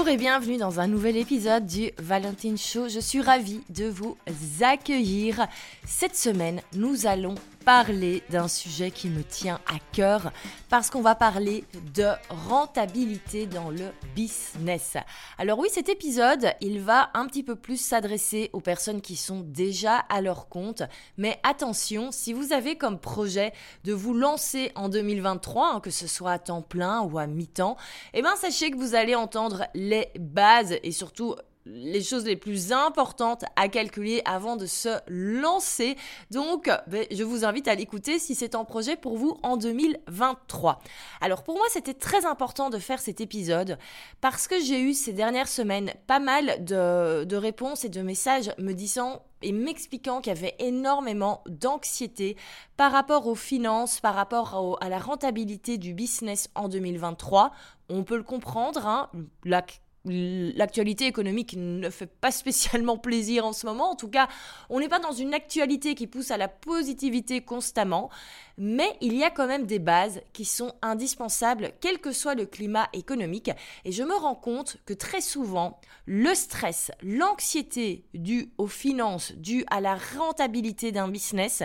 Bonjour et bienvenue dans un nouvel épisode du Valentine Show. Je suis ravie de vous accueillir. Cette semaine, nous allons parler d'un sujet qui me tient à cœur parce qu'on va parler de rentabilité dans le business. Alors oui, cet épisode, il va un petit peu plus s'adresser aux personnes qui sont déjà à leur compte, mais attention, si vous avez comme projet de vous lancer en 2023, hein, que ce soit à temps plein ou à mi-temps, eh bien sachez que vous allez entendre les bases et surtout les choses les plus importantes à calculer avant de se lancer. Donc, ben, je vous invite à l'écouter si c'est un projet pour vous en 2023. Alors, pour moi, c'était très important de faire cet épisode parce que j'ai eu ces dernières semaines pas mal de, réponses et de messages me disant et m'expliquant qu'il y avait énormément d'anxiété par rapport aux finances, par rapport à la rentabilité du business en 2023. On peut le comprendre, hein, la l'actualité économique ne fait pas spécialement plaisir en ce moment. En tout cas, on n'est pas dans une actualité qui pousse à la positivité constamment, mais il y a quand même des bases qui sont indispensables, quel que soit le climat économique. Et je me rends compte que très souvent, le stress, l'anxiété due aux finances, due à la rentabilité d'un business,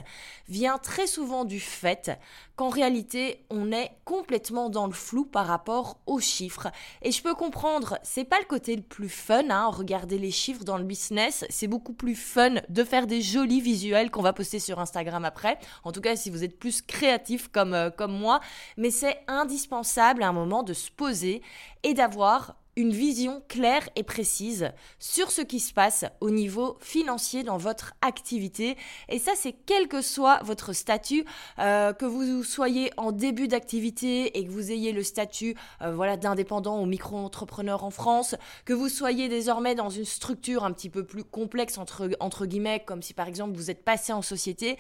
vient très souvent du fait qu'en réalité, on est complètement dans le flou par rapport aux chiffres. Et je peux comprendre, c'est pas le côté le plus fun, hein, regarder les chiffres dans le business. C'est beaucoup plus fun de faire des jolis visuels qu'on va poster sur Instagram après. En tout cas, si vous êtes plus créatif comme, euh, comme moi. Mais c'est indispensable à un moment de se poser et d'avoir une vision claire et précise sur ce qui se passe au niveau financier dans votre activité. Et ça, c'est quel que soit votre statut, euh, que vous soyez en début d'activité et que vous ayez le statut euh, voilà, d'indépendant ou micro-entrepreneur en France, que vous soyez désormais dans une structure un petit peu plus complexe, entre, entre guillemets, comme si par exemple vous êtes passé en société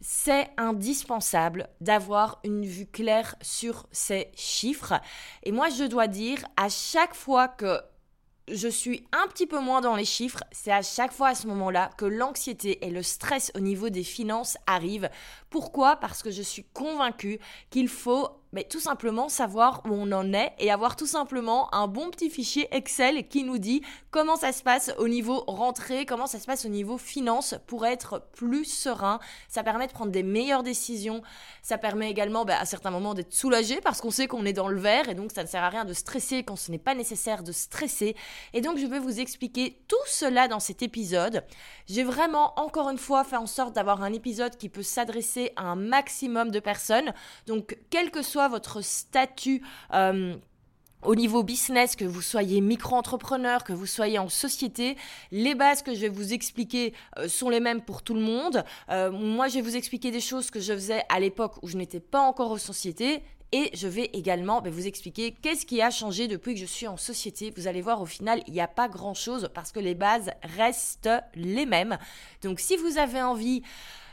c'est indispensable d'avoir une vue claire sur ces chiffres. Et moi, je dois dire, à chaque fois que je suis un petit peu moins dans les chiffres, c'est à chaque fois à ce moment-là que l'anxiété et le stress au niveau des finances arrivent. Pourquoi? Parce que je suis convaincue qu'il faut tout simplement savoir où on en est et avoir tout simplement un bon petit fichier Excel qui nous dit comment ça se passe au niveau rentrée, comment ça se passe au niveau finance pour être plus serein. Ça permet de prendre des meilleures décisions. Ça permet également bah, à certains moments d'être soulagé parce qu'on sait qu'on est dans le vert et donc ça ne sert à rien de stresser quand ce n'est pas nécessaire de stresser. Et donc je vais vous expliquer tout cela dans cet épisode. J'ai vraiment encore une fois fait en sorte d'avoir un épisode qui peut s'adresser à un maximum de personnes. Donc quel que soit votre statut euh, au niveau business, que vous soyez micro-entrepreneur, que vous soyez en société, les bases que je vais vous expliquer euh, sont les mêmes pour tout le monde. Euh, moi, je vais vous expliquer des choses que je faisais à l'époque où je n'étais pas encore en société. Et je vais également ben, vous expliquer qu'est-ce qui a changé depuis que je suis en société. Vous allez voir, au final, il n'y a pas grand-chose parce que les bases restent les mêmes. Donc, si vous avez envie...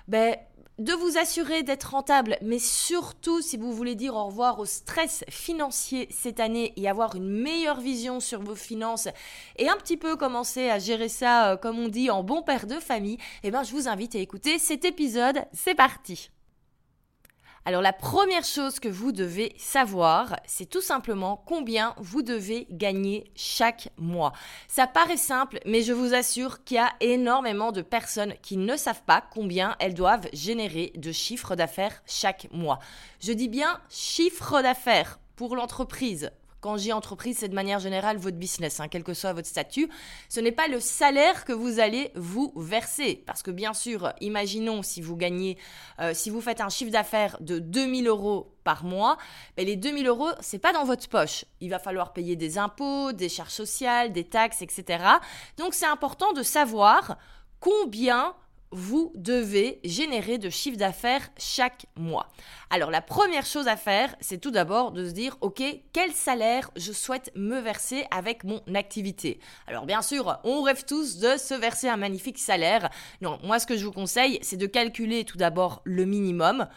Ben, de vous assurer d'être rentable, mais surtout si vous voulez dire au revoir au stress financier cette année et avoir une meilleure vision sur vos finances et un petit peu commencer à gérer ça, euh, comme on dit, en bon père de famille, eh ben, je vous invite à écouter cet épisode. C'est parti! Alors la première chose que vous devez savoir, c'est tout simplement combien vous devez gagner chaque mois. Ça paraît simple, mais je vous assure qu'il y a énormément de personnes qui ne savent pas combien elles doivent générer de chiffre d'affaires chaque mois. Je dis bien chiffre d'affaires pour l'entreprise, quand j'ai entreprise, c'est de manière générale votre business, hein, quel que soit votre statut. Ce n'est pas le salaire que vous allez vous verser. Parce que bien sûr, imaginons si vous gagnez, euh, si vous faites un chiffre d'affaires de 2000 euros par mois, ben les 2000 euros, c'est pas dans votre poche. Il va falloir payer des impôts, des charges sociales, des taxes, etc. Donc c'est important de savoir combien vous devez générer de chiffre d'affaires chaque mois. Alors la première chose à faire, c'est tout d'abord de se dire, OK, quel salaire je souhaite me verser avec mon activité? Alors bien sûr, on rêve tous de se verser un magnifique salaire. Non, moi ce que je vous conseille, c'est de calculer tout d'abord le minimum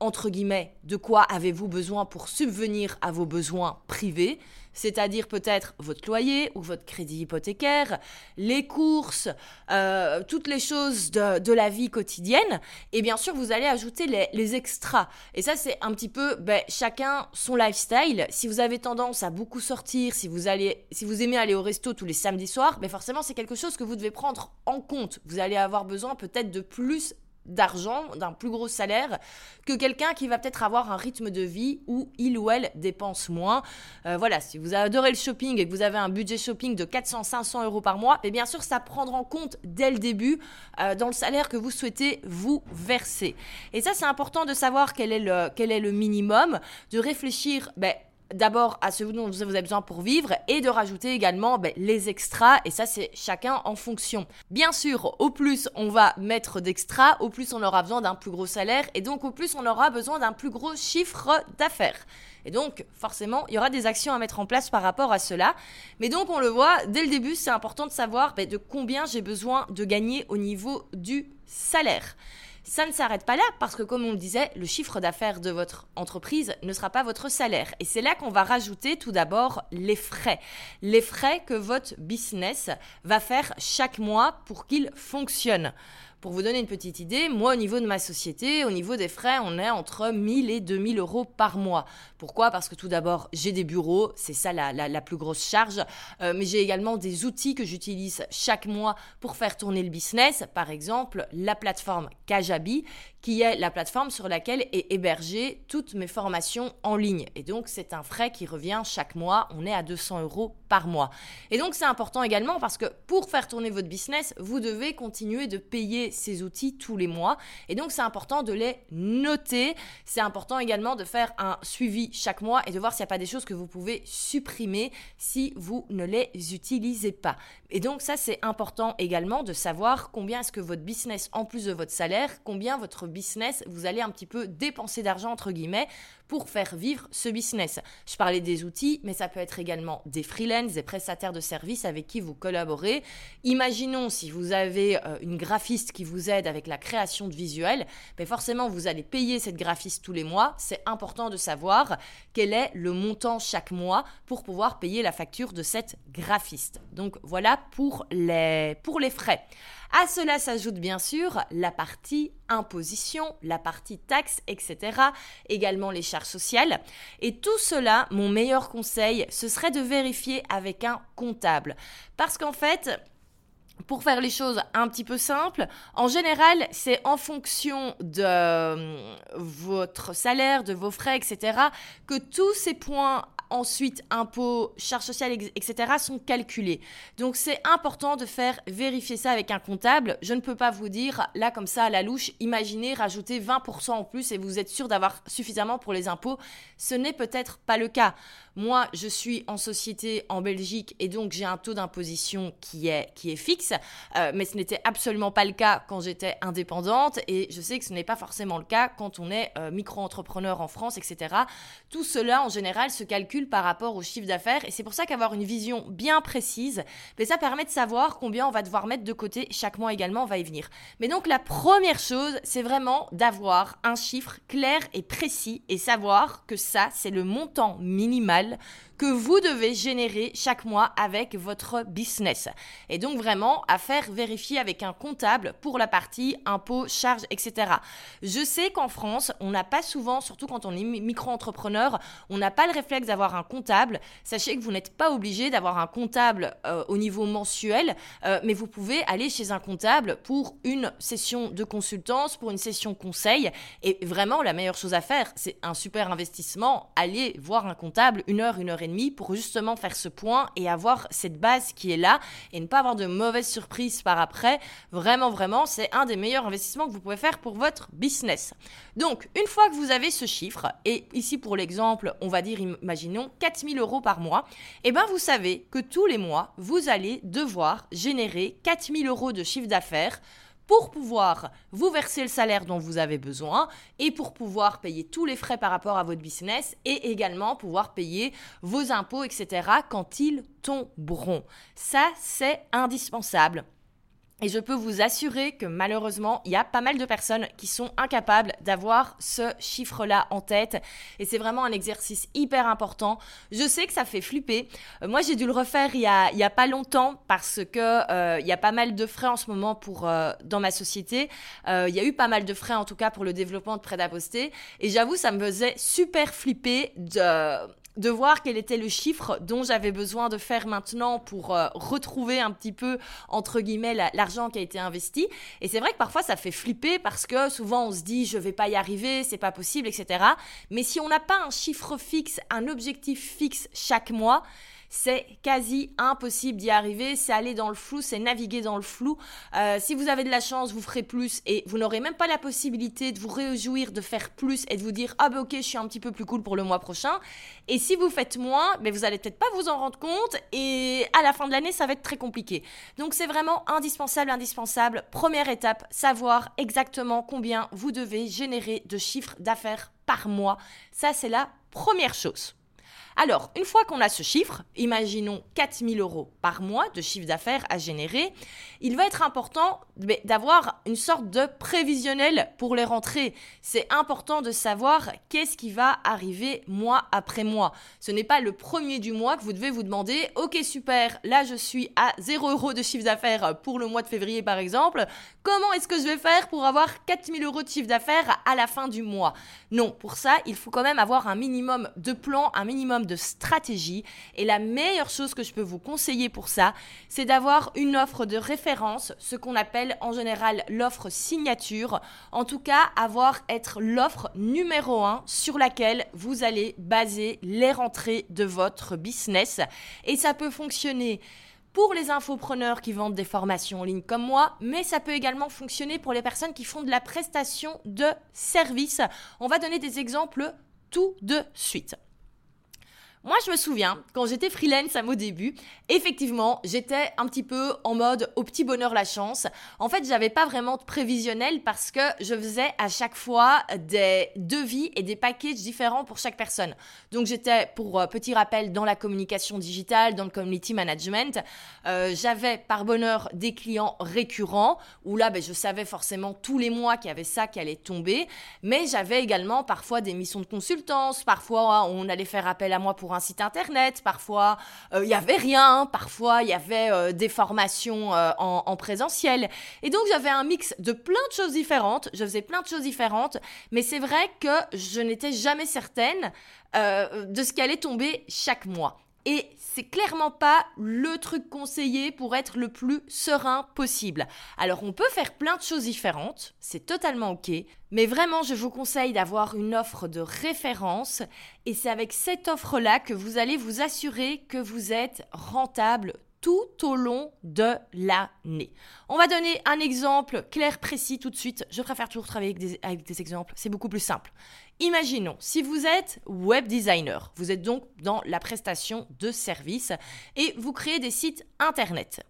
entre guillemets, de quoi avez-vous besoin pour subvenir à vos besoins privés? C'est-à-dire peut-être votre loyer ou votre crédit hypothécaire, les courses, euh, toutes les choses de, la vie quotidienne. Et bien sûr, vous allez ajouter les, extras. Et ça, c'est un petit peu ben, chacun son lifestyle. Si vous avez tendance à beaucoup sortir, si vous, allez, si vous aimez aller au resto tous les samedis soirs, ben forcément, c'est quelque chose que vous devez prendre en compte. Vous allez avoir besoin peut-être de plus d'argent, d'un plus gros salaire, que quelqu'un qui va peut-être avoir un rythme de vie où il ou elle dépense moins. Euh, voilà, si vous adorez le shopping et que vous avez un budget shopping de 400-500 euros par mois, et bien sûr, ça prendra en compte dès le début euh, dans le salaire que vous souhaitez vous verser. Et ça, c'est important de savoir quel est le, quel est le minimum, de réfléchir, ben, d'abord à ce dont vous avez besoin pour vivre et de rajouter également ben, les extras et ça c'est chacun en fonction. Bien sûr, au plus on va mettre d'extras, au plus on aura besoin d'un plus gros salaire et donc au plus on aura besoin d'un plus gros chiffre d'affaires. Et donc, forcément, il y aura des actions à mettre en place par rapport à cela. Mais donc, on le voit, dès le début, c'est important de savoir ben, de combien j'ai besoin de gagner au niveau du salaire. Ça ne s'arrête pas là parce que comme on le disait, le chiffre d'affaires de votre entreprise ne sera pas votre salaire. Et c'est là qu'on va rajouter tout d'abord les frais. Les frais que votre business va faire chaque mois pour qu'il fonctionne. Pour vous donner une petite idée, moi au niveau de ma société, au niveau des frais, on est entre 1000 et 2000 euros par mois. Pourquoi? Parce que tout d'abord, j'ai des bureaux, c'est ça la, plus grosse charge, euh, mais j'ai également des outils que j'utilise chaque mois pour faire tourner le business. Par exemple, la plateforme Kajabi, qui est la plateforme sur laquelle est hébergée toutes mes formations en ligne. Et donc, c'est un frais qui revient chaque mois. On est à 200 euros par mois. Et donc, c'est important également parce que pour faire tourner votre business, vous devez continuer de payer ces outils tous les mois. Et donc, c'est important de les noter. C'est important également de faire un suivi chaque mois et de voir s'il n'y a pas des choses que vous pouvez supprimer si vous ne les utilisez pas. Et donc, ça, c'est important également de savoir combien est-ce que votre business, en plus de votre salaire, combien votre business, vous allez un petit peu dépenser d'argent, entre guillemets, pour faire vivre ce business. Je parlais des outils, mais ça peut être également des freelances, des prestataires de services avec qui vous collaborez. Imaginons si vous avez euh, une graphiste qui vous aide avec la création de visuels, mais forcément vous allez payer cette graphiste tous les mois. C'est important de savoir quel est le montant chaque mois pour pouvoir payer la facture de cette graphiste. Donc voilà pour les, pour les frais. À cela s'ajoute bien sûr la partie imposition, la partie taxes, etc. Également les charges sociales. Et tout cela, mon meilleur conseil, ce serait de vérifier avec un comptable. Parce qu'en fait, pour faire les choses un petit peu simples, en général, c'est en fonction de euh, votre salaire, de vos frais, etc., que tous ces points ensuite impôts, charges sociales, etc., sont calculés. Donc c'est important de faire vérifier ça avec un comptable. Je ne peux pas vous dire, là comme ça, à la louche, imaginez rajouter 20% en plus et vous êtes sûr d'avoir suffisamment pour les impôts. Ce n'est peut-être pas le cas. Moi, je suis en société en Belgique et donc j'ai un taux d'imposition qui est, qui est fixe, euh, mais ce n'était absolument pas le cas quand j'étais indépendante et je sais que ce n'est pas forcément le cas quand on est euh, micro-entrepreneur en France, etc. Tout cela, en général, se calcule par rapport au chiffre d'affaires et c'est pour ça qu'avoir une vision bien précise, mais ça permet de savoir combien on va devoir mettre de côté chaque mois également, on va y venir. Mais donc la première chose, c'est vraiment d'avoir un chiffre clair et précis et savoir que ça, c'est le montant minimal que vous devez générer chaque mois avec votre business. Et donc vraiment à faire vérifier avec un comptable pour la partie impôts, charges, etc. Je sais qu'en France, on n'a pas souvent, surtout quand on est micro-entrepreneur, on n'a pas le réflexe d'avoir un comptable. Sachez que vous n'êtes pas obligé d'avoir un comptable euh, au niveau mensuel, euh, mais vous pouvez aller chez un comptable pour une session de consultance, pour une session conseil. Et vraiment, la meilleure chose à faire, c'est un super investissement, aller voir un comptable une heure, une heure et pour justement faire ce point et avoir cette base qui est là et ne pas avoir de mauvaises surprises par après. Vraiment, vraiment, c'est un des meilleurs investissements que vous pouvez faire pour votre business. Donc, une fois que vous avez ce chiffre, et ici pour l'exemple, on va dire, imaginons 4000 euros par mois, et eh bien vous savez que tous les mois, vous allez devoir générer 4000 euros de chiffre d'affaires pour pouvoir vous verser le salaire dont vous avez besoin et pour pouvoir payer tous les frais par rapport à votre business et également pouvoir payer vos impôts, etc. quand ils tomberont. Ça, c'est indispensable. Et je peux vous assurer que malheureusement, il y a pas mal de personnes qui sont incapables d'avoir ce chiffre-là en tête. Et c'est vraiment un exercice hyper important. Je sais que ça fait flipper. Euh, moi, j'ai dû le refaire il y a, y a pas longtemps parce que euh, il y a pas mal de frais en ce moment pour euh, dans ma société. il y a eu pas mal de frais en tout cas pour le développement de prêt à poster. Et j'avoue, ça me faisait super flipper de de voir quel était le chiffre dont j'avais besoin de faire maintenant pour euh, retrouver un petit peu, entre guillemets, l'argent qui a été investi. Et c'est vrai que parfois ça fait flipper parce que souvent on se dit je vais pas y arriver, c'est pas possible, etc. Mais si on n'a pas un chiffre fixe, un objectif fixe chaque mois, c'est quasi impossible d'y arriver. C'est aller dans le flou, c'est naviguer dans le flou. Euh, si vous avez de la chance, vous ferez plus et vous n'aurez même pas la possibilité de vous réjouir de faire plus et de vous dire ah ben ok je suis un petit peu plus cool pour le mois prochain. Et si vous faites moins, mais ben, vous allez peut-être pas vous en rendre compte et à la fin de l'année ça va être très compliqué. Donc c'est vraiment indispensable, indispensable. Première étape, savoir exactement combien vous devez générer de chiffres d'affaires par mois. Ça c'est la première chose. Alors, une fois qu'on a ce chiffre, imaginons 4000 euros par mois de chiffre d'affaires à générer, il va être important d'avoir une sorte de prévisionnel pour les rentrées. C'est important de savoir qu'est-ce qui va arriver mois après mois. Ce n'est pas le premier du mois que vous devez vous demander, ok super, là je suis à 0 euros de chiffre d'affaires pour le mois de février par exemple, comment est-ce que je vais faire pour avoir 4000 euros de chiffre d'affaires à la fin du mois? Non, pour ça, il faut quand même avoir un minimum de plan, un minimum de stratégie. Et la meilleure chose que je peux vous conseiller pour ça, c'est d'avoir une offre de référence, ce qu'on appelle en général l'offre signature. En tout cas, avoir être l'offre numéro un sur laquelle vous allez baser les rentrées de votre business. Et ça peut fonctionner pour les infopreneurs qui vendent des formations en ligne comme moi, mais ça peut également fonctionner pour les personnes qui font de la prestation de services. On va donner des exemples tout de suite. Moi, je me souviens, quand j'étais freelance à mon début, effectivement, j'étais un petit peu en mode au petit bonheur la chance. En fait, j'avais pas vraiment de prévisionnel parce que je faisais à chaque fois des devis et des packages différents pour chaque personne. Donc, j'étais, pour euh, petit rappel, dans la communication digitale, dans le community management. Euh, j'avais par bonheur des clients récurrents où là, ben, je savais forcément tous les mois qu'il y avait ça qui allait tomber. Mais j'avais également parfois des missions de consultance. Parfois, on allait faire appel à moi pour un site internet, parfois euh, il y avait rien, parfois il y avait euh, des formations euh, en, présentiel. Et donc j'avais un mix de plein de choses différentes, je faisais plein de choses différentes, mais c'est vrai que je n'étais jamais certaine de ce qui allait tomber chaque mois. Et c'est clairement pas le truc conseillé pour être le plus serein possible. Alors on peut faire plein de choses différentes, c'est totalement ok, mais vraiment je vous conseille d'avoir une offre de référence et c'est avec cette offre-là que vous allez vous assurer que vous êtes rentable tout au long de l'année. On va donner un exemple clair, précis tout de suite. Je préfère toujours travailler avec des, exemples, c'est beaucoup plus simple. Imaginons, si vous êtes web designer, vous êtes donc dans la prestation de services et vous créez des sites internet.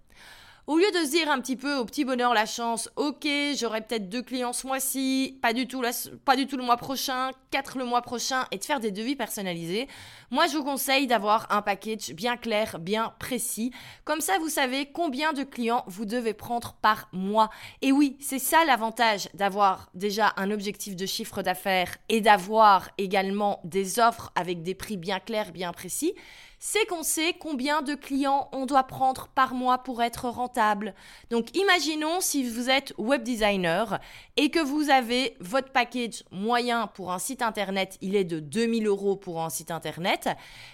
Au lieu de se dire un petit peu au petit bonheur la chance, ok, j'aurai peut-être deux clients ce mois-ci, pas du tout pas du tout le mois prochain, quatre le mois prochain, et de faire des devis personnalisés, moi je vous conseille d'avoir un package bien clair, bien précis. Comme ça, vous savez combien de clients vous devez prendre par mois. Et oui, c'est ça l'avantage d'avoir déjà un objectif de chiffre d'affaires et d'avoir également des offres avec des prix bien clairs, bien précis c'est qu'on sait combien de clients on doit prendre par mois pour être rentable. Donc imaginons si vous êtes web designer et que vous avez votre package moyen pour un site internet, il est de 2000 euros pour un site internet,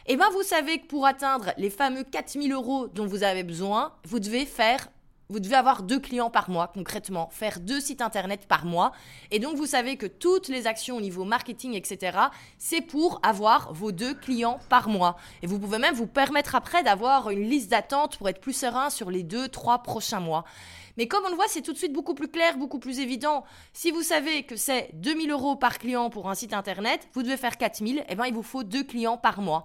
et eh bien vous savez que pour atteindre les fameux 4000 euros dont vous avez besoin, vous devez faire vous devez avoir deux clients par mois, concrètement, faire deux sites internet par mois. Et donc, vous savez que toutes les actions au niveau marketing, etc., c'est pour avoir vos deux clients par mois. Et vous pouvez même vous permettre après d'avoir une liste d'attente pour être plus serein sur les deux, trois prochains mois. Mais comme on le voit, c'est tout de suite beaucoup plus clair, beaucoup plus évident. Si vous savez que c'est 2000 euros par client pour un site internet, vous devez faire 4000, et bien il vous faut deux clients par mois.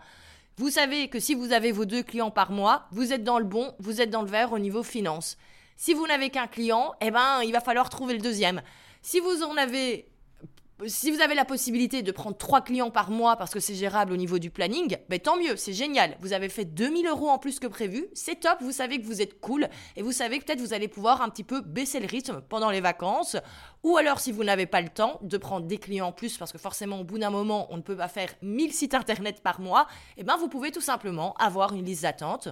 Vous savez que si vous avez vos deux clients par mois, vous êtes dans le bon, vous êtes dans le vert au niveau finance. Si vous n'avez qu'un client, eh ben, il va falloir trouver le deuxième. Si vous en avez si vous avez la possibilité de prendre trois clients par mois parce que c'est gérable au niveau du planning, ben tant mieux, c'est génial. Vous avez fait 2000 euros en plus que prévu, c'est top, vous savez que vous êtes cool et vous savez que peut-être vous allez pouvoir un petit peu baisser le rythme pendant les vacances. Ou alors si vous n'avez pas le temps de prendre des clients en plus parce que forcément au bout d'un moment on ne peut pas faire 1000 sites internet par mois, eh ben vous pouvez tout simplement avoir une liste d'attente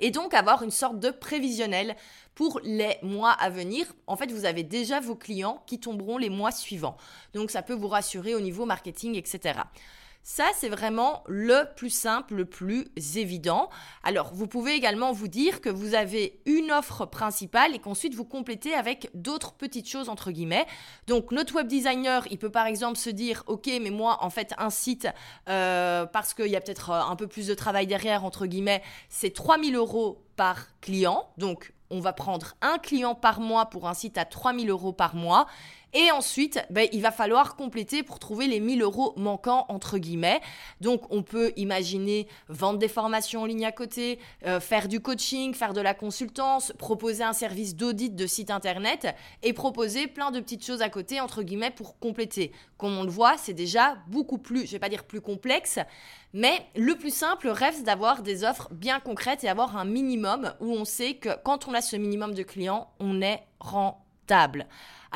et donc avoir une sorte de prévisionnel pour les mois à venir. En fait, vous avez déjà vos clients qui tomberont les mois suivants. Donc ça peut vous rassurer au niveau marketing, etc. Ça, c'est vraiment le plus simple, le plus évident. Alors, vous pouvez également vous dire que vous avez une offre principale et qu'ensuite vous complétez avec d'autres petites choses, entre guillemets. Donc, notre web designer, il peut par exemple se dire, OK, mais moi, en fait, un site, euh, parce qu'il y a peut-être euh, un peu plus de travail derrière, entre guillemets, c'est 3000 euros par client. Donc, on va prendre un client par mois pour un site à 3000 euros par mois. Et ensuite, ben, il va falloir compléter pour trouver les 1000 euros manquants, entre guillemets. Donc, on peut imaginer vendre des formations en ligne à côté, euh, faire du coaching, faire de la consultance, proposer un service d'audit de site internet et proposer plein de petites choses à côté, entre guillemets, pour compléter. Comme on le voit, c'est déjà beaucoup plus, je vais pas dire plus complexe, mais le plus simple reste d'avoir des offres bien concrètes et avoir un minimum où on sait que quand on a ce minimum de clients, on est rentable.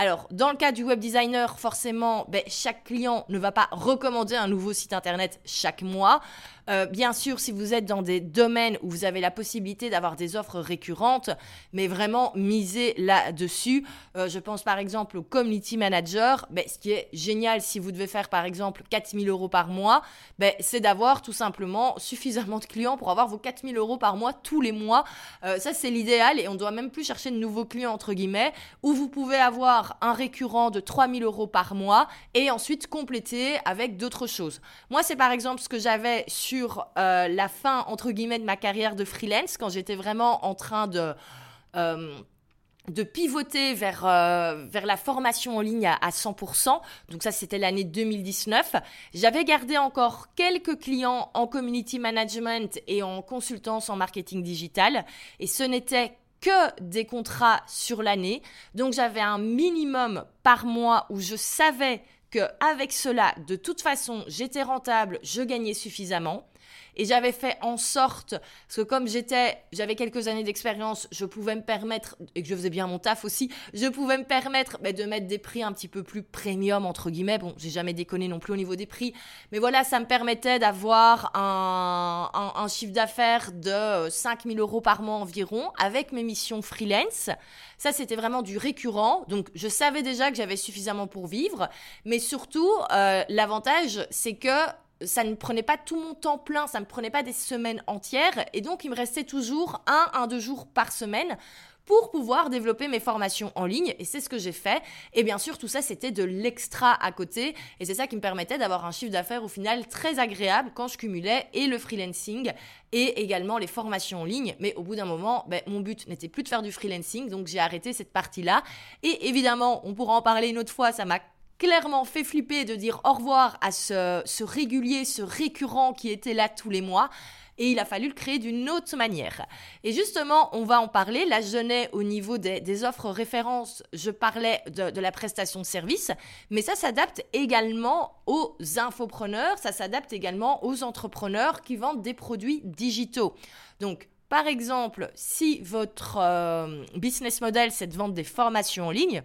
Alors, dans le cas du web designer, forcément, ben, chaque client ne va pas recommander un nouveau site internet chaque mois. Euh, bien sûr, si vous êtes dans des domaines où vous avez la possibilité d'avoir des offres récurrentes, mais vraiment miser là-dessus. Euh, je pense par exemple au community manager. Ben, ce qui est génial si vous devez faire par exemple 4000 euros par mois, ben, c'est d'avoir tout simplement suffisamment de clients pour avoir vos 4000 euros par mois tous les mois. Euh, ça, c'est l'idéal et on doit même plus chercher de nouveaux clients entre guillemets, où vous pouvez avoir un récurrent de 3000 euros par mois et ensuite compléter avec d'autres choses. Moi, c'est par exemple ce que j'avais sur euh, la fin, entre guillemets, de ma carrière de freelance, quand j'étais vraiment en train de... Euh, de pivoter vers, euh, vers la formation en ligne à, à 100%. Donc ça, c'était l'année 2019. J'avais gardé encore quelques clients en community management et en consultance en marketing digital. Et ce n'était que des contrats sur l'année. Donc j'avais un minimum par mois où je savais que avec cela, de toute façon, j'étais rentable, je gagnais suffisamment. Et j'avais fait en sorte, parce que comme j'étais, j'avais quelques années d'expérience, je pouvais me permettre, et que je faisais bien mon taf aussi, je pouvais me permettre bah, de mettre des prix un petit peu plus premium, entre guillemets. Bon, j'ai jamais déconné non plus au niveau des prix, mais voilà, ça me permettait d'avoir un, un, chiffre d'affaires de 5000 euros par mois environ avec mes missions freelance. Ça, c'était vraiment du récurrent. Donc, je savais déjà que j'avais suffisamment pour vivre. Mais surtout, euh, l'avantage, c'est que ça ne prenait pas tout mon temps plein, ça ne prenait pas des semaines entières, et donc il me restait toujours un, un, deux jours par semaine pour pouvoir développer mes formations en ligne, et c'est ce que j'ai fait. Et bien sûr, tout ça, c'était de l'extra à côté, et c'est ça qui me permettait d'avoir un chiffre d'affaires au final très agréable quand je cumulais et le freelancing et également les formations en ligne. Mais au bout d'un moment, ben, mon but n'était plus de faire du freelancing, donc j'ai arrêté cette partie-là. Et évidemment, on pourra en parler une autre fois, ça m'a clairement fait flipper de dire au revoir à ce, régulier, ce récurrent qui était là tous les mois et il a fallu le créer d'une autre manière. Et justement, on va en parler. Là, je n'ai au niveau des, offres références, je parlais de, la prestation de service, mais ça s'adapte également aux infopreneurs, ça s'adapte également aux entrepreneurs qui vendent des produits digitaux. Donc, par exemple, si votre euh, business model, c'est de vendre des formations en ligne,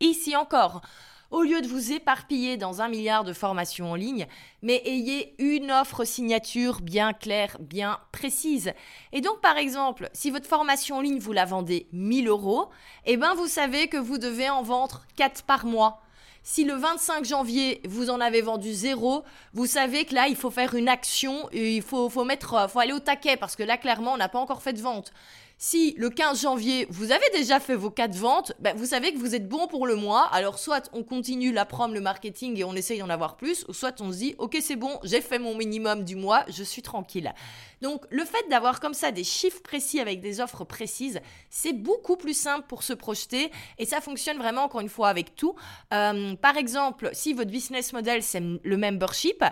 ici encore, au lieu de vous éparpiller dans un milliard de formations en ligne, mais ayez une offre signature bien claire, bien précise. Et donc, par exemple, si votre formation en ligne, vous la vendez 1000 euros, eh ben, vous savez que vous devez en vendre 4 par mois. Si le 25 janvier, vous en avez vendu zéro, vous savez que là, il faut faire une action, et il faut, faut, mettre, faut aller au taquet, parce que là, clairement, on n'a pas encore fait de vente. Si le 15 janvier, vous avez déjà fait vos 4 ventes, ben vous savez que vous êtes bon pour le mois. Alors soit on continue la prom, le marketing et on essaye d'en avoir plus, ou soit on se dit, ok c'est bon, j'ai fait mon minimum du mois, je suis tranquille. Donc le fait d'avoir comme ça des chiffres précis avec des offres précises, c'est beaucoup plus simple pour se projeter et ça fonctionne vraiment encore une fois avec tout. Euh, par exemple, si votre business model c'est le membership,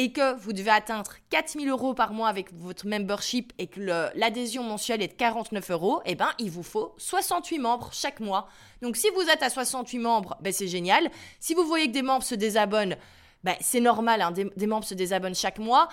et que vous devez atteindre 4000 euros par mois avec votre membership et que l'adhésion mensuelle est de 49 euros, eh ben, il vous faut 68 membres chaque mois. Donc, si vous êtes à 68 membres, ben, c'est génial. Si vous voyez que des membres se désabonnent, ben, c'est normal, hein, des, membres se désabonnent chaque mois.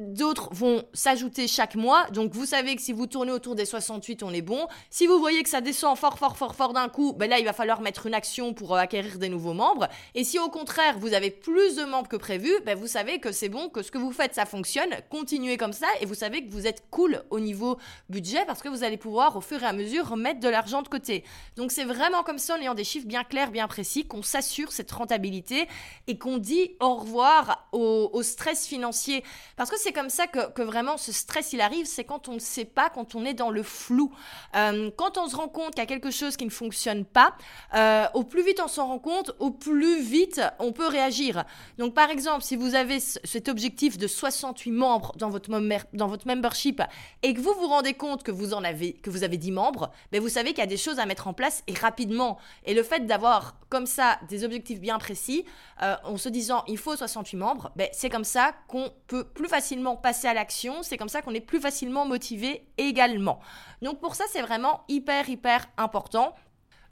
D'autres vont s'ajouter chaque mois. Donc, vous savez que si vous tournez autour des 68, on est bon. Si vous voyez que ça descend fort, fort, fort, fort d'un coup, ben là, il va falloir mettre une action pour euh, acquérir des nouveaux membres. Et si au contraire, vous avez plus de membres que prévu, ben vous savez que c'est bon, que ce que vous faites, ça fonctionne. Continuez comme ça et vous savez que vous êtes cool au niveau budget parce que vous allez pouvoir, au fur et à mesure, remettre de l'argent de côté. Donc, c'est vraiment comme ça, en ayant des chiffres bien clairs, bien précis, qu'on s'assure cette rentabilité et qu'on dit au revoir au, au stress financier. Parce que c'est c'est comme ça que, vraiment ce stress il arrive, c'est quand on ne sait pas, quand on est dans le flou. Euh, quand on se rend compte qu'il y a quelque chose qui ne fonctionne pas, euh, au plus vite on s'en rend compte, au plus vite on peut réagir. Donc par exemple, si vous avez cet objectif de 68 membres dans votre, membership et que vous vous rendez compte que vous en avez, que vous avez 10 membres, ben vous savez qu'il y a des choses à mettre en place et rapidement. Et le fait d'avoir comme ça des objectifs bien précis, euh, en se disant il faut 68 membres, ben c'est comme ça qu'on peut plus facilement passer à l'action, c'est comme ça qu'on est plus facilement motivé également. Donc pour ça, c'est vraiment hyper, hyper important.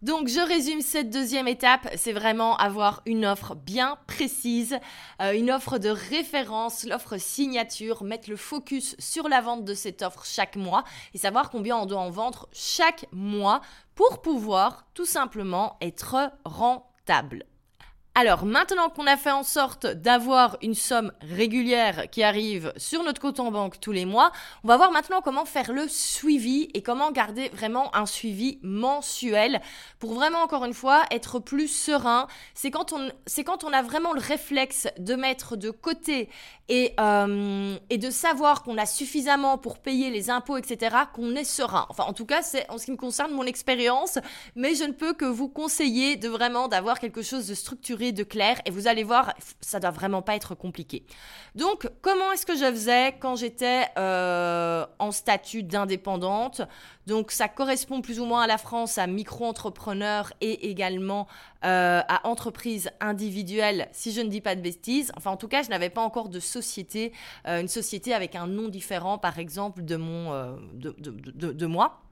Donc je résume cette deuxième étape, c'est vraiment avoir une offre bien précise, euh, une offre de référence, l'offre signature, mettre le focus sur la vente de cette offre chaque mois et savoir combien on doit en vendre chaque mois pour pouvoir tout simplement être rentable. Alors maintenant qu'on a fait en sorte d'avoir une somme régulière qui arrive sur notre compte en banque tous les mois, on va voir maintenant comment faire le suivi et comment garder vraiment un suivi mensuel pour vraiment encore une fois être plus serein. C'est quand on c'est quand on a vraiment le réflexe de mettre de côté et, euh, de savoir qu'on a suffisamment pour payer les impôts, etc., qu'on est serein. Enfin, en tout cas, c'est en ce qui me concerne mon expérience, mais je ne peux que vous conseiller de vraiment d'avoir quelque chose de structuré de clair et vous allez voir, ça doit vraiment pas être compliqué. Donc, comment est-ce que je faisais quand j'étais euh, en statut d'indépendante? Donc, ça correspond plus ou moins à la France à micro-entrepreneur et également euh, à entreprise individuelle, si je ne dis pas de bêtises. Enfin, en tout cas, je n'avais pas encore de société, euh, une société avec un nom différent, par exemple, de, mon, de, de, moi.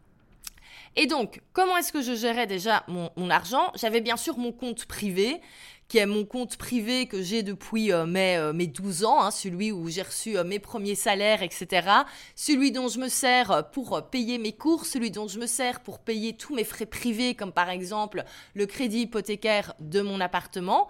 Et donc, comment est-ce que je gérais déjà mon argent? J'avais bien sûr mon compte privé qui est mon compte privé que j'ai depuis euh, mes, euh, mes 12 ans, hein, celui où j'ai reçu euh, mes premiers salaires, etc. Celui dont je me sers pour payer mes cours, celui dont je me sers pour payer tous mes frais privés, comme par exemple le crédit hypothécaire de mon appartement.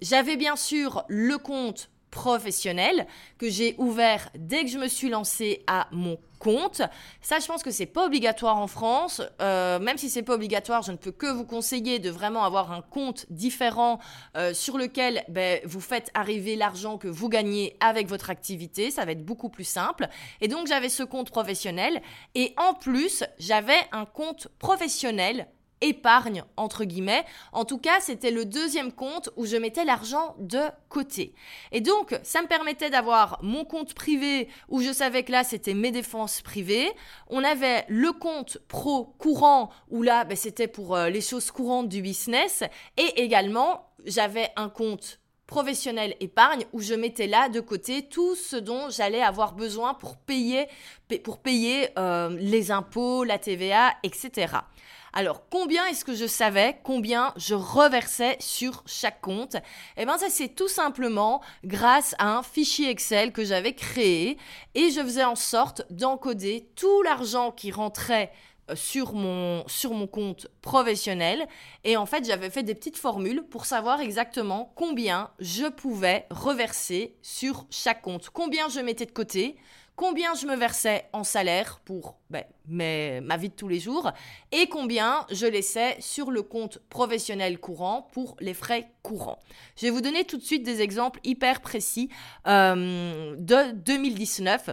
J'avais bien sûr le compte professionnel que j'ai ouvert dès que je me suis lancée à mon compte. Ça, je pense que c'est pas obligatoire en France. Euh, même si c'est pas obligatoire, je ne peux que vous conseiller de vraiment avoir un compte différent euh, sur lequel ben, vous faites arriver l'argent que vous gagnez avec votre activité. Ça va être beaucoup plus simple. Et donc, j'avais ce compte professionnel. Et en plus, j'avais un compte professionnel épargne, entre guillemets. En tout cas, c'était le deuxième compte où je mettais l'argent de côté. Et donc, ça me permettait d'avoir mon compte privé où je savais que là, c'était mes défenses privées. On avait le compte pro courant où là, ben, c'était pour euh, les choses courantes du business. Et également, j'avais un compte professionnel épargne où je mettais là de côté tout ce dont j'allais avoir besoin pour payer, pour payer euh, les impôts, la TVA, etc. Alors, combien est-ce que je savais combien je reversais sur chaque compte? Eh bien, ça c'est tout simplement grâce à un fichier Excel que j'avais créé et je faisais en sorte d'encoder tout l'argent qui rentrait euh, sur mon, sur mon compte professionnel. Et en fait, j'avais fait des petites formules pour savoir exactement combien je pouvais reverser sur chaque compte, combien je mettais de côté, combien je me versais en salaire pour ben, ma vie de tous les jours et combien je laissais sur le compte professionnel courant pour les frais courants. Je vais vous donner tout de suite des exemples hyper précis euh, de 2019.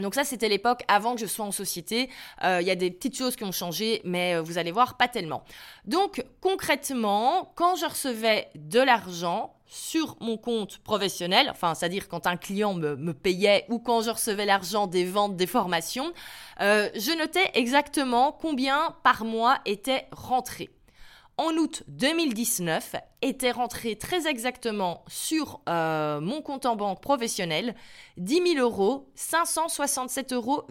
Donc ça, c'était l'époque avant que je sois en société. Euh, il y a des petites choses qui ont changé, mais euh, vous allez voir, pas tellement. Donc concrètement, quand je recevais de l'argent, sur mon compte professionnel, enfin, c'est-à-dire quand un client me, payait ou quand je recevais l'argent des ventes, des formations, euh, je notais exactement combien par mois était rentré. en août 2019 était rentré très exactement sur euh, mon compte en banque professionnel 10 000 euros, 567 euros,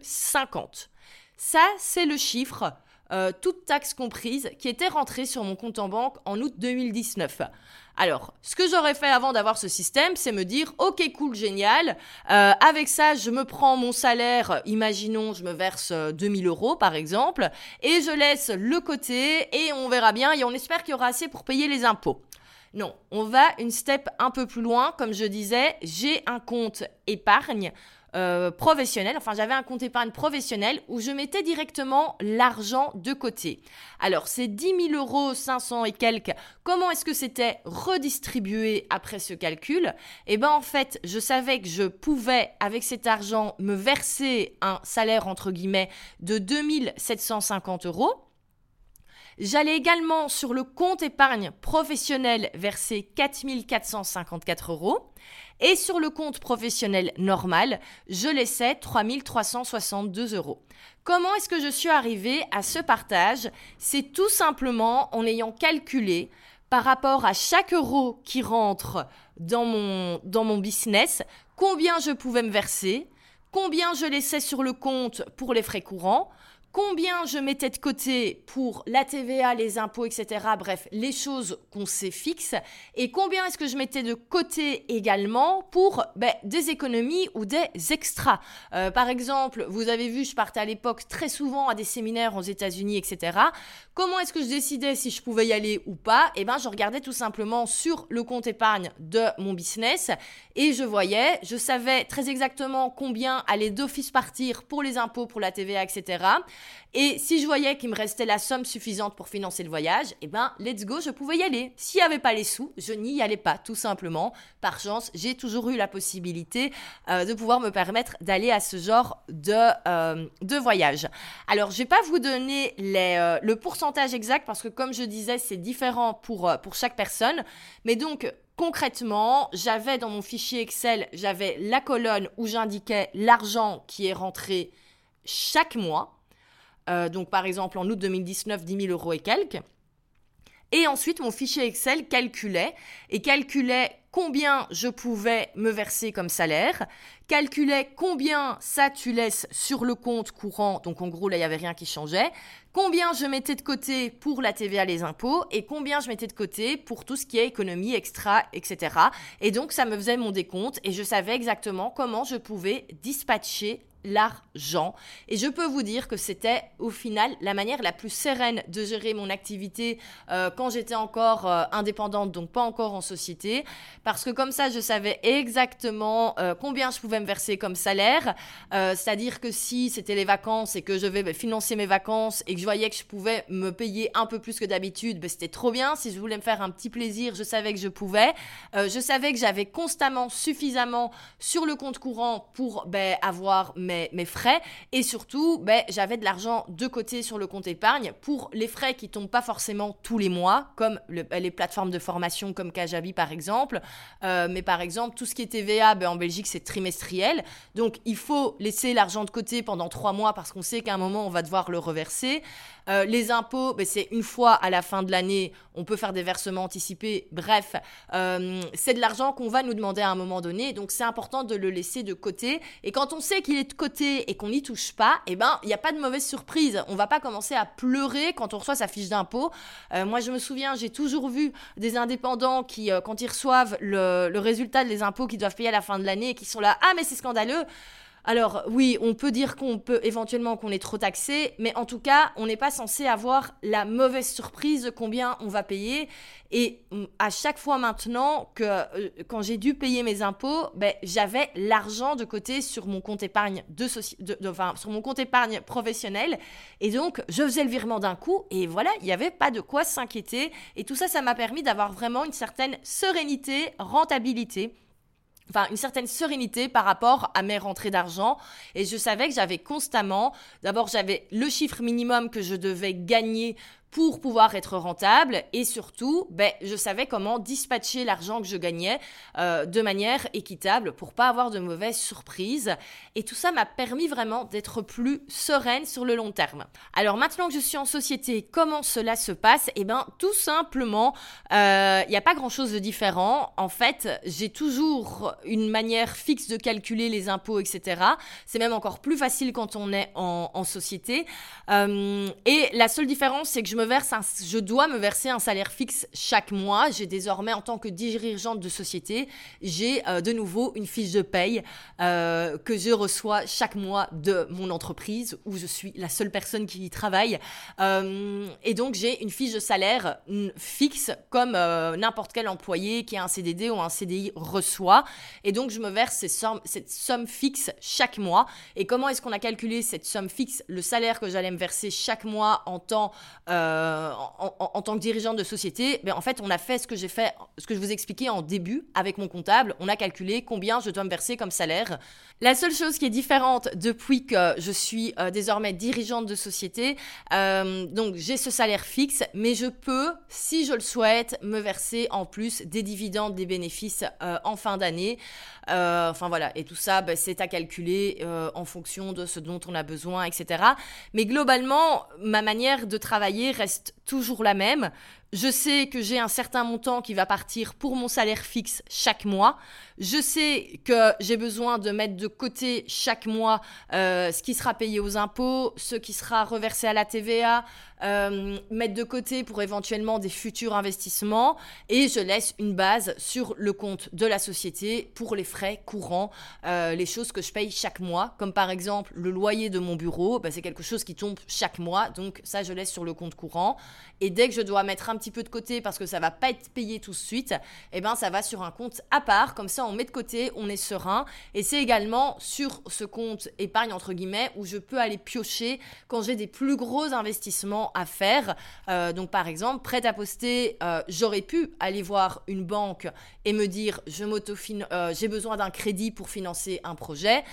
50. Ça, c'est le chiffre, euh, toute taxe comprise, qui était rentré sur mon compte en banque en août 2019. Alors, ce que j'aurais fait avant d'avoir ce système, c'est me dire, ok, cool, génial. Euh, avec ça, je me prends mon salaire, imaginons, je me verse 2000 euh, euros par exemple, et je laisse le côté, et on verra bien, et on espère qu'il y aura assez pour payer les impôts. Non, on va une step un peu plus loin. Comme je disais, j'ai un compte épargne euh, professionnel, enfin j'avais un compte épargne professionnel où je mettais directement l'argent de côté. Alors ces 10 000 euros, 500 et quelques, comment est-ce que c'était redistribué après ce calcul? Eh bien en fait, je savais que je pouvais avec cet argent me verser un salaire entre guillemets de 2750 euros. J'allais également sur le compte épargne professionnel verser 4454 euros. Et sur le compte professionnel normal, je laissais 3362 euros. Comment est-ce que je suis arrivée à ce partage? C'est tout simplement en ayant calculé par rapport à chaque euro qui rentre dans mon, dans mon business, combien je pouvais me verser, combien je laissais sur le compte pour les frais courants, combien je mettais de côté pour la TVA, les impôts, etc. Bref, les choses qu'on sait fixes. Et combien est-ce que je mettais de côté également pour ben, des économies ou des extras. Euh, par exemple, vous avez vu, je partais à l'époque très souvent à des séminaires aux États-Unis, etc. Comment est-ce que je décidais si je pouvais y aller ou pas? Eh bien, je regardais tout simplement sur le compte épargne de mon business et je voyais, je savais très exactement combien allait d'office partir pour les impôts, pour la TVA, etc. Et si je voyais qu'il me restait la somme suffisante pour financer le voyage, eh ben, let's go, je pouvais y aller. S'il n'y avait pas les sous, je n'y allais pas, tout simplement. Par chance, j'ai toujours eu la possibilité euh, de pouvoir me permettre d'aller à ce genre de, euh, de voyage. Alors, je vais pas vous donner euh, le pourcentage exact parce que, comme je disais, c'est différent pour, pour chaque personne. Mais donc, Concrètement, j'avais dans mon fichier Excel, j'avais la colonne où j'indiquais l'argent qui est rentré chaque mois. Euh, donc par exemple en août 2019, 10 000 euros et quelques. Et ensuite, mon fichier Excel calculait et calculait combien je pouvais me verser comme salaire, calculait combien ça tu laisses sur le compte courant, donc en gros là il n'y avait rien qui changeait, combien je mettais de côté pour la TVA, les impôts, et combien je mettais de côté pour tout ce qui est économie, extra, etc. Et donc ça me faisait mon décompte et je savais exactement comment je pouvais dispatcher l'argent. Et je peux vous dire que c'était au final la manière la plus sereine de gérer mon activité euh, quand j'étais encore euh, indépendante, donc pas encore en société, parce que comme ça, je savais exactement euh, combien je pouvais me verser comme salaire. C'est-à-dire que si c'était les vacances et que je vais financer mes vacances et que je voyais que je pouvais me payer un peu plus que d'habitude, bah, c'était trop bien. Si je voulais me faire un petit plaisir, je savais que je pouvais. je savais que j'avais constamment suffisamment sur le compte courant pour bah, avoir mes, frais. Et surtout, ben, j'avais de l'argent de côté sur le compte épargne pour les frais qui tombent pas forcément tous les mois, comme les plateformes de formation comme Kajabi par exemple. Euh, mais par exemple, tout ce qui est TVA, ben, en Belgique, c'est trimestriel. Donc, il faut laisser l'argent de côté pendant trois mois parce qu'on sait qu'à un moment, on va devoir le reverser. Euh, les impôts, ben, c'est une fois à la fin de l'année, on peut faire des versements anticipés. Bref, euh, c'est de l'argent qu'on va nous demander à un moment donné. Donc, c'est important de le laisser de côté. Et quand on sait qu'il est et qu'on n'y touche pas, eh ben, il n'y a pas de mauvaise surprise. On va pas commencer à pleurer quand on reçoit sa fiche d'impôt. Euh, moi, je me souviens, j'ai toujours vu des indépendants qui, quand ils reçoivent le résultat des impôts qu'ils doivent payer à la fin de l'année, qui sont là, ah, mais c'est scandaleux. Alors oui, on peut dire qu'on peut éventuellement qu'on est trop taxé, mais en tout cas, on n'est pas censé avoir la mauvaise surprise de combien on va payer. Et mm, à chaque fois maintenant que euh, quand j'ai dû payer mes impôts, ben, j'avais l'argent de côté sur mon compte épargne de, enfin, sur mon compte épargne professionnel, et donc je faisais le virement d'un coup, et voilà, il n'y avait pas de quoi s'inquiéter. Et tout ça, ça m'a permis d'avoir vraiment une certaine sérénité, rentabilité enfin une certaine sérénité par rapport à mes rentrées d'argent. Et je savais que j'avais constamment d'abord j'avais le chiffre minimum que je devais gagner pour pouvoir être rentable et surtout, ben, je savais comment dispatcher l'argent que je gagnais euh, de manière équitable pour pas avoir de mauvaises surprises. Et tout ça m'a permis vraiment d'être plus sereine sur le long terme. Alors maintenant que je suis en société, comment cela se passe? Eh bien, tout simplement, il euh, n'y a pas grand-chose de différent. En fait, j'ai toujours une manière fixe de calculer les impôts, etc. C'est même encore plus facile quand on est en, en société. Euh, et la seule différence, c'est que je verse je dois me verser un salaire fixe chaque mois. J'ai désormais, en tant que dirigeante de société, j'ai euh, de nouveau une fiche de paye euh, que je reçois chaque mois de mon entreprise où je suis la seule personne qui y travaille. Euh, et donc, j'ai une fiche de salaire fixe comme n'importe quel employé qui a un CDD ou un CDI reçoit. Et donc, je me verse cette somme fixe chaque mois. Et comment est-ce qu'on a calculé cette somme fixe, le salaire que j'allais me verser chaque mois en temps en, tant que dirigeante de société, ben, en fait, on a fait ce que j'ai fait, ce que je vous expliquais en début avec mon comptable. On a calculé combien je dois me verser comme salaire. La seule chose qui est différente depuis que je suis euh, désormais dirigeante de société, euh, donc j'ai ce salaire fixe, mais je peux, si je le souhaite, me verser en plus des dividendes, des bénéfices en fin d'année. enfin voilà, et tout ça, ben, c'est à calculer en fonction de ce dont on a besoin, etc. Mais globalement, ma manière de travailler reste toujours la même. Je sais que j'ai un certain montant qui va partir pour mon salaire fixe chaque mois. Je sais que j'ai besoin de mettre de côté chaque mois euh, ce qui sera payé aux impôts, ce qui sera reversé à la TVA, euh, mettre de côté pour éventuellement des futurs investissements et je laisse une base sur le compte de la société pour les frais courants, euh, les choses que je paye chaque mois, comme par exemple le loyer de mon bureau, bah, c'est quelque chose qui tombe chaque mois, donc ça je laisse sur le compte courant. Et dès que je dois mettre un petit peu de côté parce que ça va pas être payé tout de suite, eh ben ça va sur un compte à part, comme ça on met de côté, on est serein. Et c'est également sur ce compte épargne entre guillemets où je peux aller piocher quand j'ai des plus gros investissements à faire. Euh, donc par exemple, prêt à poster, euh, j'aurais pu aller voir une banque et me dire je euh, j'ai besoin d'un crédit pour financer un projet.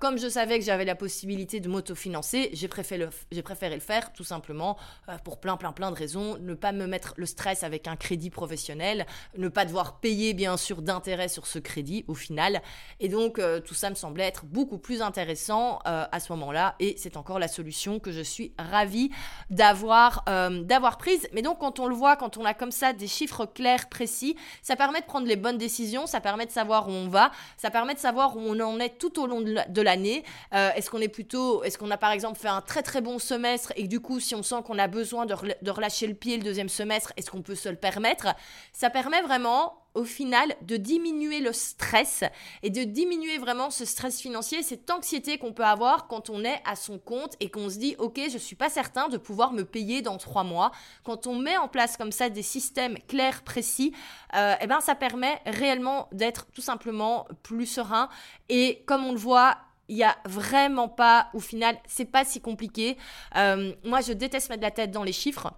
Comme je savais que j'avais la possibilité de m'autofinancer, j'ai préféré, le, faire tout simplement pour plein plein plein de raisons. Ne pas me mettre le stress avec un crédit professionnel, ne pas devoir payer bien sûr d'intérêt sur ce crédit au final. Et donc tout ça me semblait être beaucoup plus intéressant à ce moment-là et c'est encore la solution que je suis ravie d'avoir euh, d'avoir prise. Mais donc quand on le voit, quand on a comme ça des chiffres clairs, précis, ça permet de prendre les bonnes décisions, ça permet de savoir où on va, ça permet de savoir où on en est tout au long de l'année. Euh, est-ce qu'on est plutôt, est-ce qu'on a par exemple fait un très très bon semestre et du coup si on sent qu'on a besoin de, de relâcher le pied le deuxième semestre, est-ce qu'on peut se le permettre? Ça permet vraiment au final de diminuer le stress et de diminuer vraiment ce stress financier, cette anxiété qu'on peut avoir quand on est à son compte et qu'on se dit ok je suis pas certain de pouvoir me payer dans trois mois. Quand on met en place comme ça des systèmes clairs, précis, euh, eh ben ça permet réellement d'être tout simplement plus serein et comme on le voit il y a vraiment pas, au final, c'est pas si compliqué. Euh, moi, je déteste mettre la tête dans les chiffres.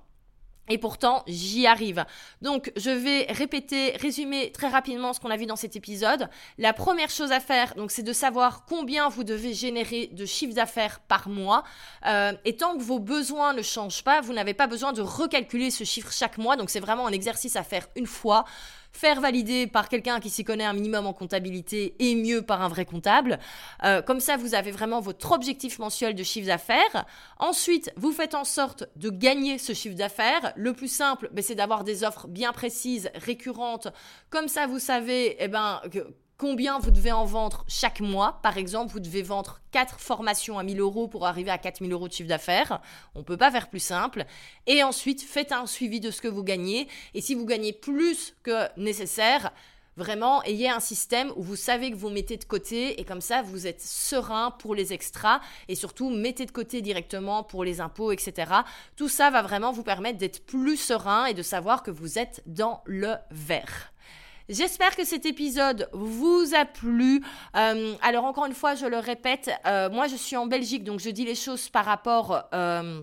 Et pourtant, j'y arrive. Donc, je vais répéter, résumer très rapidement ce qu'on a vu dans cet épisode. La première chose à faire, donc, c'est de savoir combien vous devez générer de chiffre d'affaires par mois. Euh, et tant que vos besoins ne changent pas, vous n'avez pas besoin de recalculer ce chiffre chaque mois. Donc, c'est vraiment un exercice à faire une fois faire valider par quelqu'un qui s'y connaît un minimum en comptabilité et mieux par un vrai comptable. Euh, comme ça, vous avez vraiment votre objectif mensuel de chiffre d'affaires. Ensuite, vous faites en sorte de gagner ce chiffre d'affaires. Le plus simple, ben, c'est d'avoir des offres bien précises, récurrentes. Comme ça, vous savez eh ben, que combien vous devez en vendre chaque mois. Par exemple, vous devez vendre 4 formations à 1000 euros pour arriver à 4000 euros de chiffre d'affaires. On ne peut pas faire plus simple. Et ensuite, faites un suivi de ce que vous gagnez. Et si vous gagnez plus que nécessaire, Vraiment, ayez un système où vous savez que vous mettez de côté et comme ça, vous êtes serein pour les extras et surtout mettez de côté directement pour les impôts, etc. Tout ça va vraiment vous permettre d'être plus serein et de savoir que vous êtes dans le vert. J'espère que cet épisode vous a plu. Euh, alors encore une fois, je le répète, euh, moi je suis en Belgique, donc je dis les choses par rapport... Euh,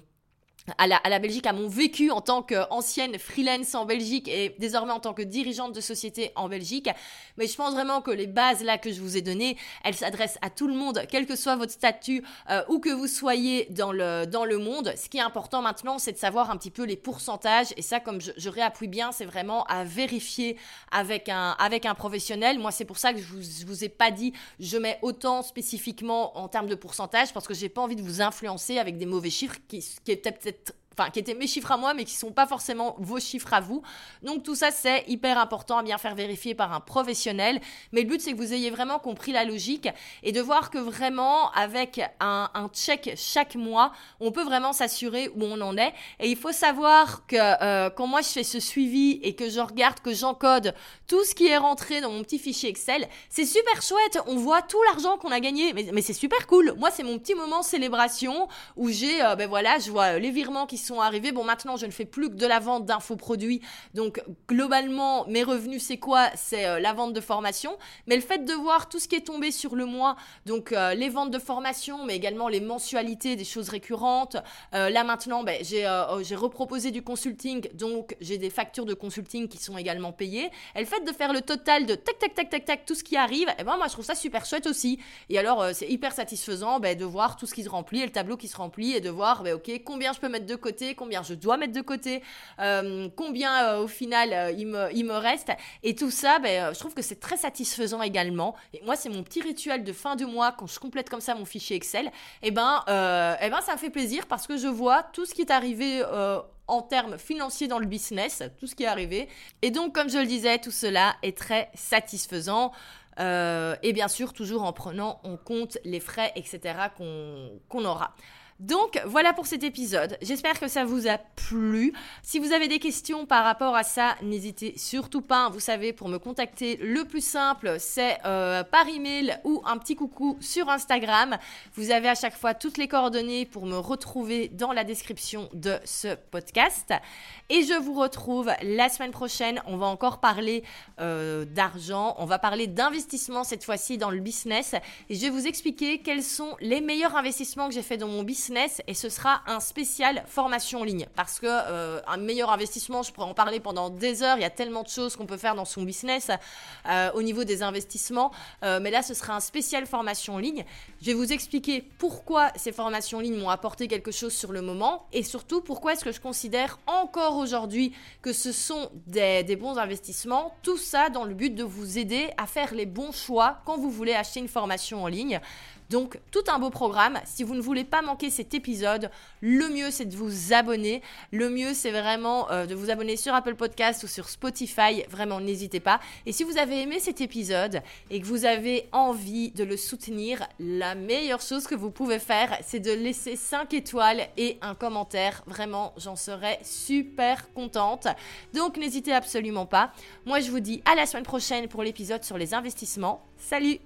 à la, à la, Belgique, à mon vécu en tant qu'ancienne freelance en Belgique et désormais en tant que dirigeante de société en Belgique. Mais je pense vraiment que les bases là que je vous ai données, elles s'adressent à tout le monde, quel que soit votre statut, euh, où que vous soyez dans le, dans le monde. Ce qui est important maintenant, c'est de savoir un petit peu les pourcentages. Et ça, comme je, je réappuie bien, c'est vraiment à vérifier avec un, avec un professionnel. Moi, c'est pour ça que je vous, je vous ai pas dit, je mets autant spécifiquement en termes de pourcentage, parce que j'ai pas envie de vous influencer avec des mauvais chiffres qui, qui étaient peut-être it enfin qui étaient mes chiffres à moi, mais qui sont pas forcément vos chiffres à vous. Donc tout ça, c'est hyper important à bien faire vérifier par un professionnel. Mais le but, c'est que vous ayez vraiment compris la logique et de voir que vraiment, avec un, un check chaque mois, on peut vraiment s'assurer où on en est. Et il faut savoir que euh, quand moi je fais ce suivi et que je regarde, que j'encode tout ce qui est rentré dans mon petit fichier Excel, c'est super chouette. On voit tout l'argent qu'on a gagné, mais, c'est super cool. Moi, c'est mon petit moment célébration où j'ai, euh, ben voilà, je vois les virements qui sont arrivés. Bon, maintenant, je ne fais plus que de la vente d'infoproduits. Donc, globalement, mes revenus, c'est quoi? C'est euh, la vente de formation. Mais le fait de voir tout ce qui est tombé sur le mois, donc euh, les ventes de formation, mais également les mensualités, des choses récurrentes. Euh, là, maintenant, ben, oh, j'ai reproposé du consulting. Donc, j'ai des factures de consulting qui sont également payées. Et le fait de faire le total de tac, tac, tac, tac, tac, tout ce qui arrive, eh ben, moi, je trouve ça super chouette aussi. Et alors, c'est hyper satisfaisant ben, de voir tout ce qui se remplit et le tableau qui se remplit et de voir, ben, OK, combien je peux mettre de côté combien je dois mettre de côté, euh, combien euh, au final euh, il, me, reste. Et tout ça, ben, je trouve que c'est très satisfaisant également. Et moi, c'est mon petit rituel de fin de mois quand je complète comme ça mon fichier Excel. Et eh ben, et eh ben ça me fait plaisir parce que je vois tout ce qui est arrivé en termes financiers dans le business, tout ce qui est arrivé. Et donc, comme je le disais, tout cela est très satisfaisant. et bien sûr, toujours en prenant en compte les frais, etc., qu'on aura. Donc voilà pour cet épisode. J'espère que ça vous a plu. Si vous avez des questions par rapport à ça, n'hésitez surtout pas. Vous savez, pour me contacter, le plus simple, c'est euh, par email ou un petit coucou sur Instagram. Vous avez à chaque fois toutes les coordonnées pour me retrouver dans la description de ce podcast. Et je vous retrouve la semaine prochaine. On va encore parler euh, d'argent. On va parler d'investissement cette fois-ci dans le business. Et je vais vous expliquer quels sont les meilleurs investissements que j'ai fait dans mon et ce sera un spécial formation en ligne parce que euh, un meilleur investissement, je pourrais en parler pendant des heures. Il y a tellement de choses qu'on peut faire dans son business euh, au niveau des investissements, euh, mais là ce sera un spécial formation en ligne. Je vais vous expliquer pourquoi ces formations en ligne m'ont apporté quelque chose sur le moment et surtout pourquoi est-ce que je considère encore aujourd'hui que ce sont des, des bons investissements. Tout ça dans le but de vous aider à faire les bons choix quand vous voulez acheter une formation en ligne. Donc tout un beau programme. Si vous ne voulez pas manquer cet épisode, le mieux c'est de vous abonner. Le mieux c'est vraiment euh, de vous abonner sur Apple Podcast ou sur Spotify. Vraiment, n'hésitez pas. Et si vous avez aimé cet épisode et que vous avez envie de le soutenir, la meilleure chose que vous pouvez faire, c'est de laisser 5 étoiles et un commentaire. Vraiment, j'en serais super contente. Donc n'hésitez absolument pas. Moi, je vous dis à la semaine prochaine pour l'épisode sur les investissements. Salut